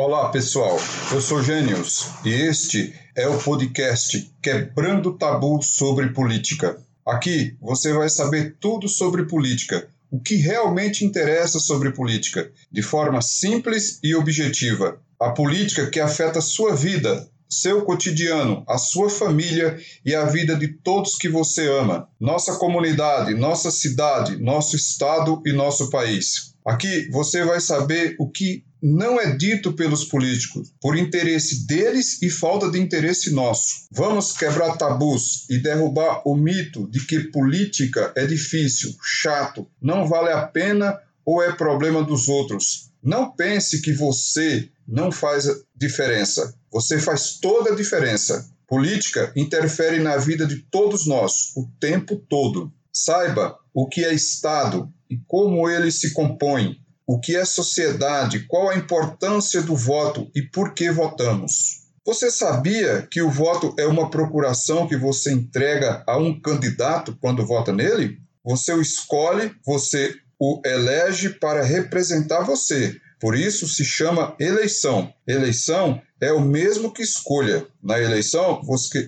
Olá, pessoal. Eu sou Gênios e este é o podcast Quebrando Tabu sobre Política. Aqui você vai saber tudo sobre política, o que realmente interessa sobre política, de forma simples e objetiva. A política que afeta sua vida, seu cotidiano, a sua família e a vida de todos que você ama, nossa comunidade, nossa cidade, nosso estado e nosso país. Aqui você vai saber o que não é dito pelos políticos, por interesse deles e falta de interesse nosso. Vamos quebrar tabus e derrubar o mito de que política é difícil, chato, não vale a pena ou é problema dos outros. Não pense que você não faz diferença. Você faz toda a diferença. Política interfere na vida de todos nós o tempo todo. Saiba o que é Estado e como ele se compõe o que é sociedade, qual a importância do voto e por que votamos. Você sabia que o voto é uma procuração que você entrega a um candidato quando vota nele? Você o escolhe, você o elege para representar você. Por isso se chama eleição. Eleição é o mesmo que escolha. Na eleição,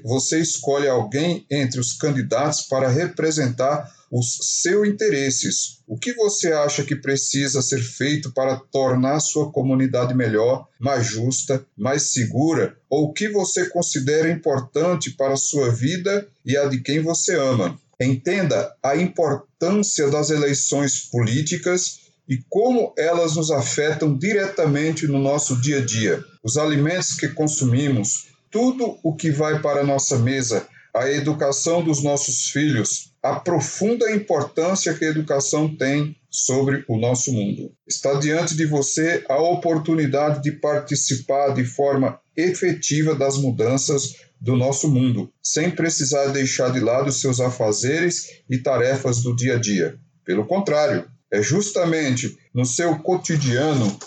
você escolhe alguém entre os candidatos para representar os seus interesses. O que você acha que precisa ser feito para tornar sua comunidade melhor, mais justa, mais segura? Ou o que você considera importante para a sua vida e a de quem você ama? Entenda a importância das eleições políticas e como elas nos afetam diretamente no nosso dia a dia. Os alimentos que consumimos, tudo o que vai para a nossa mesa, a educação dos nossos filhos, a profunda importância que a educação tem sobre o nosso mundo. Está diante de você a oportunidade de participar de forma efetiva das mudanças do nosso mundo, sem precisar deixar de lado seus afazeres e tarefas do dia a dia. Pelo contrário, é justamente no seu cotidiano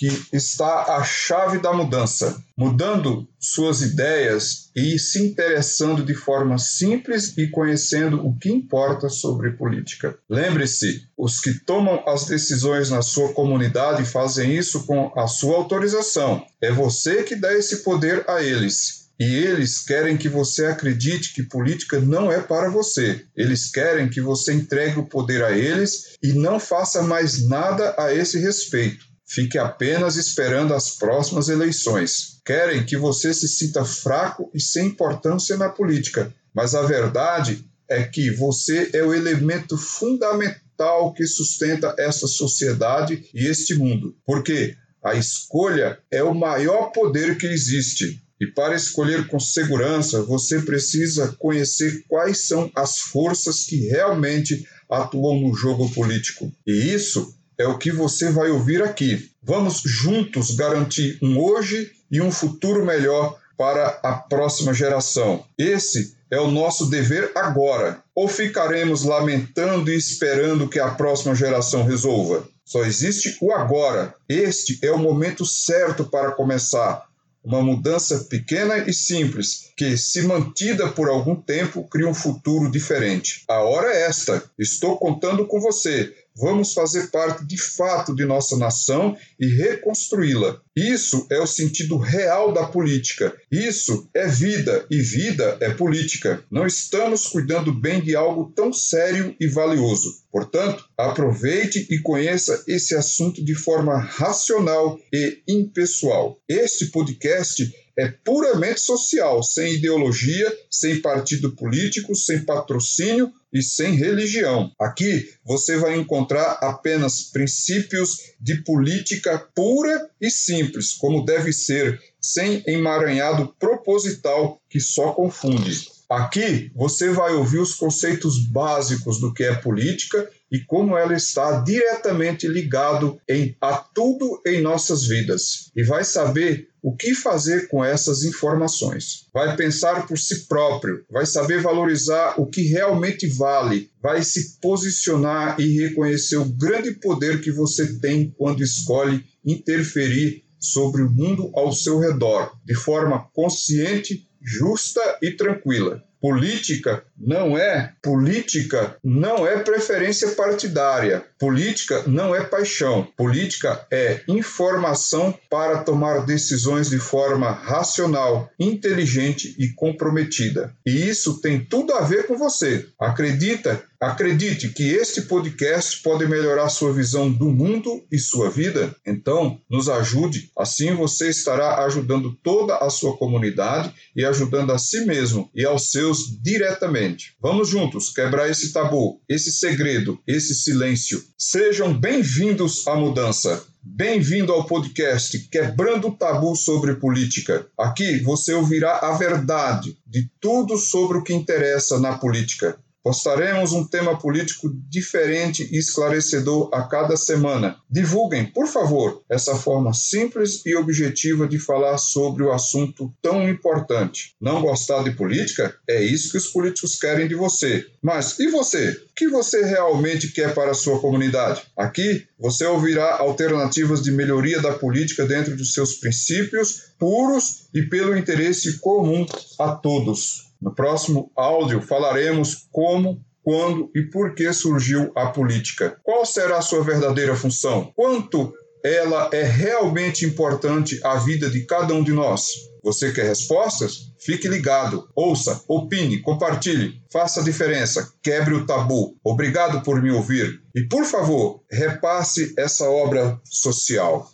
que está a chave da mudança, mudando suas ideias e se interessando de forma simples e conhecendo o que importa sobre política. Lembre-se, os que tomam as decisões na sua comunidade fazem isso com a sua autorização. É você que dá esse poder a eles. E eles querem que você acredite que política não é para você. Eles querem que você entregue o poder a eles e não faça mais nada a esse respeito. Fique apenas esperando as próximas eleições. Querem que você se sinta fraco e sem importância na política, mas a verdade é que você é o elemento fundamental que sustenta essa sociedade e este mundo. Porque a escolha é o maior poder que existe. E para escolher com segurança, você precisa conhecer quais são as forças que realmente atuam no jogo político. E isso é o que você vai ouvir aqui. Vamos juntos garantir um hoje e um futuro melhor para a próxima geração. Esse é o nosso dever agora. Ou ficaremos lamentando e esperando que a próxima geração resolva? Só existe o agora. Este é o momento certo para começar. Uma mudança pequena e simples, que, se mantida por algum tempo, cria um futuro diferente. A hora é esta. Estou contando com você. Vamos fazer parte de fato de nossa nação e reconstruí-la. Isso é o sentido real da política. Isso é vida e vida é política. Não estamos cuidando bem de algo tão sério e valioso. Portanto, aproveite e conheça esse assunto de forma racional e impessoal. Este podcast é puramente social, sem ideologia, sem partido político, sem patrocínio e sem religião. Aqui você vai encontrar apenas princípios de política pura e simples, como deve ser, sem emaranhado proposital que só confunde. Aqui você vai ouvir os conceitos básicos do que é política e como ela está diretamente ligado em, a tudo em nossas vidas. E vai saber o que fazer com essas informações. Vai pensar por si próprio, vai saber valorizar o que realmente vale, vai se posicionar e reconhecer o grande poder que você tem quando escolhe interferir sobre o mundo ao seu redor, de forma consciente, justa e tranquila. Política não é política não é preferência partidária. Política não é paixão. Política é informação para tomar decisões de forma racional, inteligente e comprometida. E isso tem tudo a ver com você. Acredita Acredite que este podcast pode melhorar sua visão do mundo e sua vida. Então, nos ajude, assim você estará ajudando toda a sua comunidade e ajudando a si mesmo e aos seus diretamente. Vamos juntos quebrar esse tabu, esse segredo, esse silêncio. Sejam bem-vindos à mudança. Bem-vindo ao podcast Quebrando o Tabu sobre Política. Aqui você ouvirá a verdade de tudo sobre o que interessa na política. Postaremos um tema político diferente e esclarecedor a cada semana. Divulguem, por favor, essa forma simples e objetiva de falar sobre o assunto tão importante. Não gostar de política? É isso que os políticos querem de você. Mas e você? O que você realmente quer para a sua comunidade? Aqui você ouvirá alternativas de melhoria da política dentro dos seus princípios puros e pelo interesse comum a todos. No próximo áudio falaremos como, quando e por que surgiu a política. Qual será a sua verdadeira função? Quanto ela é realmente importante à vida de cada um de nós? Você quer respostas? Fique ligado, ouça, opine, compartilhe, faça a diferença, quebre o tabu. Obrigado por me ouvir e, por favor, repasse essa obra social.